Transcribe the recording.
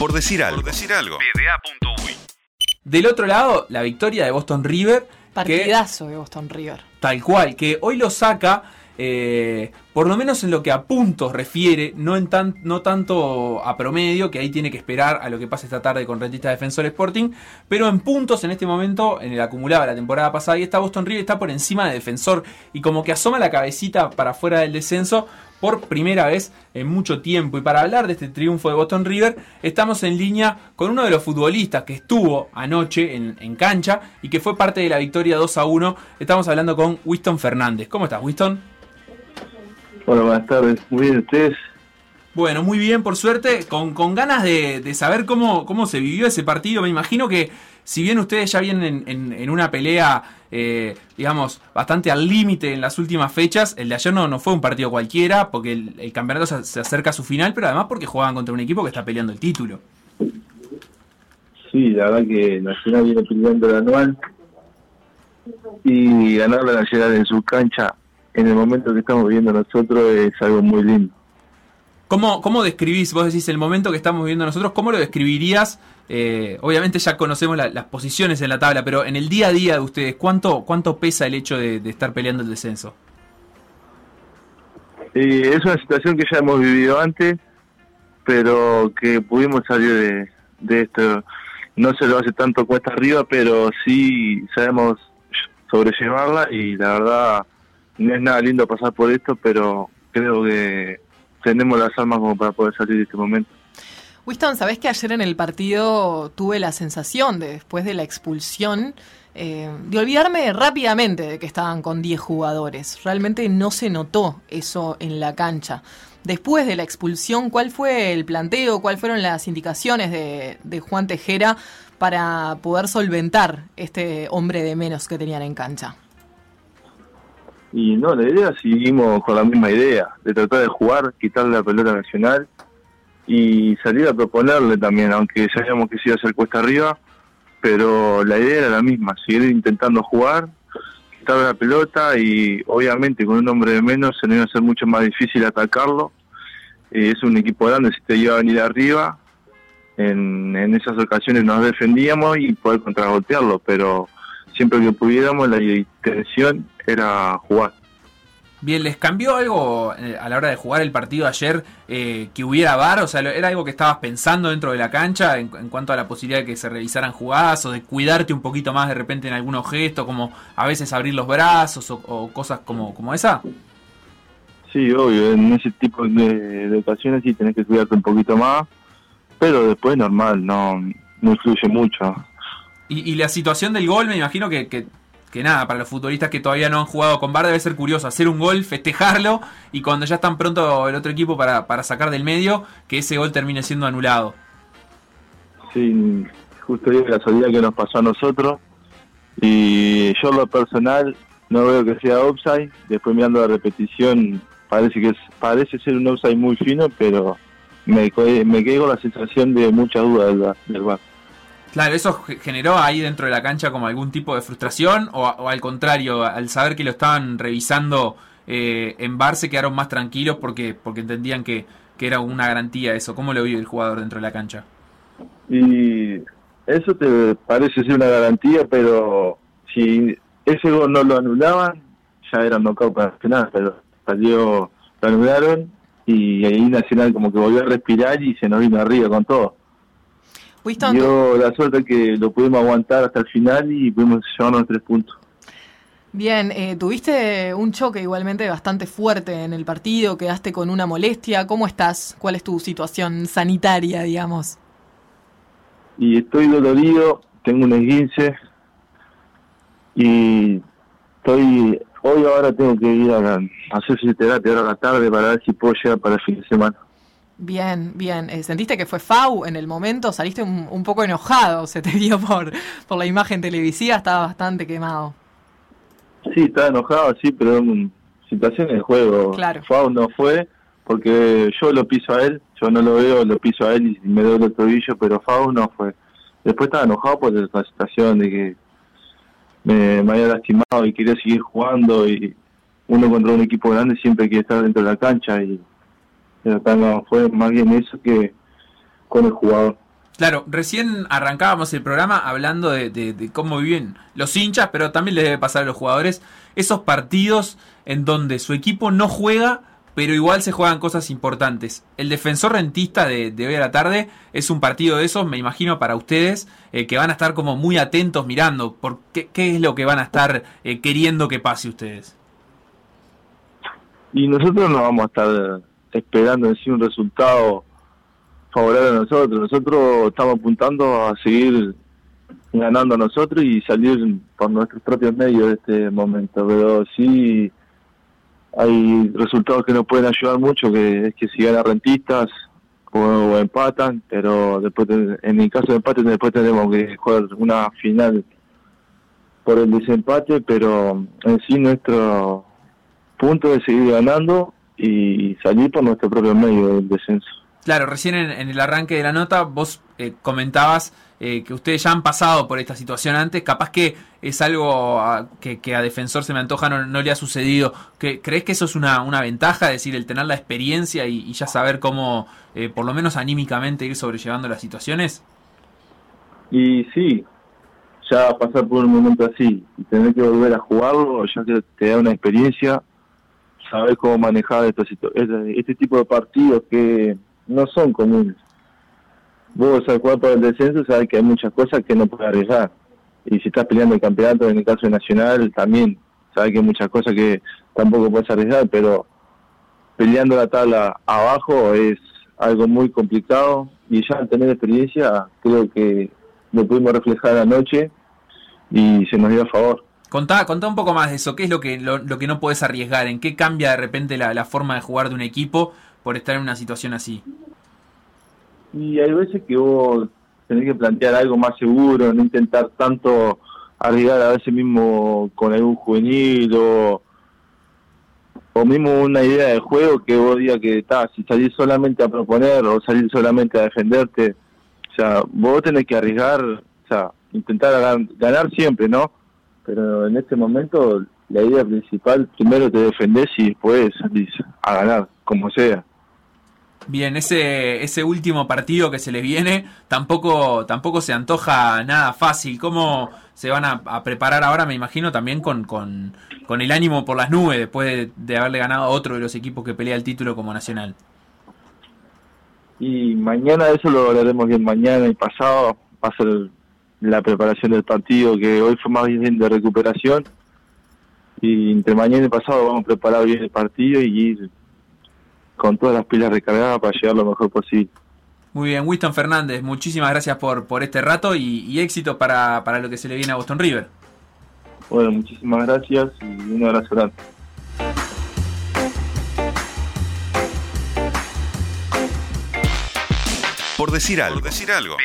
Por decir algo. decir algo. Del otro lado, la victoria de Boston River. Partidazo de Boston River. Tal cual, que hoy lo saca eh, por lo menos en lo que a puntos refiere, no, en tan, no tanto a promedio, que ahí tiene que esperar a lo que pase esta tarde con Rentista Defensor Sporting, pero en puntos en este momento, en el acumulado de la temporada pasada, y está Boston River, está por encima de Defensor y como que asoma la cabecita para fuera del descenso por primera vez en mucho tiempo. Y para hablar de este triunfo de Boston River, estamos en línea con uno de los futbolistas que estuvo anoche en, en cancha y que fue parte de la victoria 2 a 1. Estamos hablando con Winston Fernández. ¿Cómo estás, Winston? Hola, buenas tardes. Muy bien, ¿ustedes? Bueno, muy bien, por suerte, con, con ganas de, saber cómo, cómo se vivió ese partido. Me imagino que si bien ustedes ya vienen en, una pelea, eh, digamos, bastante al límite en las últimas fechas, el de ayer no, no fue un partido cualquiera, porque el, campeonato se, se, acerca a su final, pero además porque juegan contra un equipo que está peleando el título. Sí, la verdad que Nacional viene peleando el anual y ganar la Nacional en su cancha en el momento que estamos viviendo nosotros es algo muy lindo. ¿Cómo, ¿Cómo describís, vos decís, el momento que estamos viviendo nosotros, cómo lo describirías? Eh, obviamente ya conocemos las posiciones en la tabla, pero en el día a día de ustedes, ¿cuánto, cuánto pesa el hecho de, estar peleando el descenso? Eh, es una situación que ya hemos vivido antes, pero que pudimos salir de, de esto. No se lo hace tanto cuesta arriba, pero sí sabemos sobrellevarla y la verdad no es nada lindo pasar por esto, pero creo que tenemos las armas como para poder salir de este momento. Winston, ¿sabés que ayer en el partido tuve la sensación de, después de la expulsión, eh, de olvidarme rápidamente de que estaban con 10 jugadores? Realmente no se notó eso en la cancha. Después de la expulsión, ¿cuál fue el planteo? ¿Cuáles fueron las indicaciones de, de Juan Tejera para poder solventar este hombre de menos que tenían en cancha? Y no, la idea seguimos con la misma idea, de tratar de jugar, quitarle la pelota nacional y salir a proponerle también, aunque sabíamos que se iba a hacer cuesta arriba, pero la idea era la misma, seguir intentando jugar, quitarle la pelota y obviamente con un hombre de menos se nos iba a ser mucho más difícil atacarlo. Eh, es un equipo grande, si te iba a venir arriba, en, en esas ocasiones nos defendíamos y poder contragolpearlo, pero siempre que pudiéramos la intención era jugar. Bien, ¿les cambió algo eh, a la hora de jugar el partido ayer eh, que hubiera VAR? O sea, ¿era algo que estabas pensando dentro de la cancha en, cuanto a la posibilidad de que se revisaran jugadas o de cuidarte un poquito más de repente en algunos gestos, como a veces abrir los brazos o, cosas como, como esa? Sí, obvio, en ese tipo de, ocasiones sí tenés que cuidarte un poquito más, pero después normal, no, no influye mucho. Y, la situación del gol, me imagino que, que, nada, para los futbolistas que todavía no han jugado con VAR debe ser curioso hacer un gol, festejarlo y cuando ya están pronto el otro equipo para, para sacar del medio, que ese gol termine siendo anulado. Sí, justo la salida que nos pasó a nosotros y yo lo personal no veo que sea offside, después mirando la repetición parece que es, parece ser un offside muy fino, pero me, me quedo con la sensación de mucha duda del, del VAR. Claro, ¿eso generó ahí dentro de la cancha como algún tipo de frustración o, al contrario, al saber que lo estaban revisando eh, en bar se quedaron más tranquilos porque, porque entendían que, que era una garantía eso? ¿Cómo lo vio el jugador dentro de la cancha? Y eso te parece ser una garantía, pero si ese gol no lo anulaban, ya era knockout para final, pero salió, lo anularon y ahí Nacional como que volvió a respirar y se nos vino arriba con todo. Dio la suerte que lo pudimos aguantar hasta el final y pudimos llevarnos tres puntos. Bien, eh, tuviste un choque igualmente bastante fuerte en el partido, quedaste con una molestia. ¿Cómo estás? ¿Cuál es tu situación sanitaria, digamos? Y estoy dolorido, tengo un esguince y estoy hoy ahora tengo que ir a, hacer fisioterapia ahora a la tarde para ver si puedo llegar para el fin de semana. Bien, bien. Eh, ¿Sentiste que fue FAU en el momento? Saliste un, poco enojado, se te vio por, por la imagen televisiva, estaba bastante quemado. Sí, estaba enojado, sí, pero en situación de juego. Claro. FAU no fue, porque yo lo piso a él, yo no lo veo, lo piso a él y me doy el tobillo, pero FAU no fue. Después estaba enojado por la situación de que me, me había lastimado y quería seguir jugando y uno contra un equipo grande siempre quiere estar dentro de la cancha y pero no, fue más bien eso que con el jugador. Claro, recién arrancábamos el programa hablando de, cómo viven los hinchas, pero también les debe pasar a los jugadores esos partidos en donde su equipo no juega, pero igual se juegan cosas importantes. El defensor rentista de, hoy a la tarde es un partido de esos, me imagino, para ustedes, eh, que van a estar como muy atentos mirando. Por qué, es lo que van a estar eh, queriendo que pase ustedes? Y nosotros no vamos a estar esperando en sí un resultado favorable a nosotros. Nosotros estamos apuntando a seguir ganando a nosotros y salir por nuestros propios medios de este momento. Pero sí hay resultados que nos pueden ayudar mucho, que es que si ganan rentistas o, empatan, pero después en el caso de empate después tenemos que jugar una final por el desempate, pero en sí nuestro punto es seguir ganando y salir por nuestro propio medio del descenso. Claro, recién en, el arranque de la nota vos eh, comentabas eh, que ustedes ya han pasado por esta situación antes, capaz que es algo ah, que, a Defensor se me antoja no, le ha sucedido. ¿Crees que eso es una, una ventaja, es decir, el tener la experiencia y, ya saber cómo, eh, por lo menos anímicamente, ir sobrellevando las situaciones? Y sí, ya pasar por un momento así y tener que volver a jugarlo, ya que te da una experiencia, saber cómo manejar este, este tipo de partidos que no son comunes. Vos al jugar por el descenso sabes que hay muchas cosas que no puedes arriesgar. Y si estás peleando el campeonato, en el caso de Nacional, también sabes que hay muchas cosas que tampoco puedes arriesgar, pero peleando la tabla abajo es algo muy complicado y ya al tener experiencia creo que lo pudimos reflejar anoche y se nos dio a favor. Contá, contá un poco más de eso, ¿qué es lo que, lo, que no puedes arriesgar? ¿En qué cambia de repente la, la forma de jugar de un equipo por estar en una situación así? Y hay veces que vos tenés que plantear algo más seguro, no intentar tanto arriesgar a veces mismo con algún juvenil o, o mismo una idea de juego que vos digas que está, si salís solamente a proponer o salir solamente a defenderte, o sea, vos tenés que arriesgar, o sea, intentar ganar, ganar siempre, ¿no? Pero en este momento la idea principal, primero te defendés y después salís a ganar, como sea. Bien, ese, ese último partido que se les viene tampoco, tampoco se antoja nada fácil. ¿Cómo se van a, preparar ahora? Me imagino también con, con, el ánimo por las nubes después de, haberle ganado a otro de los equipos que pelea el título como Nacional. Y mañana eso lo hablaremos bien mañana y pasado. Va a ser la preparación del partido que hoy fue más bien de recuperación. Y entre mañana y pasado vamos a preparar bien el partido y ir con todas las pilas recargadas para llegar lo mejor posible. Muy bien, Winston Fernández, muchísimas gracias por, por este rato y, éxito para, para, lo que se le viene a Boston River. Bueno, muchísimas gracias y un abrazo grande. Por decir algo. Por decir algo.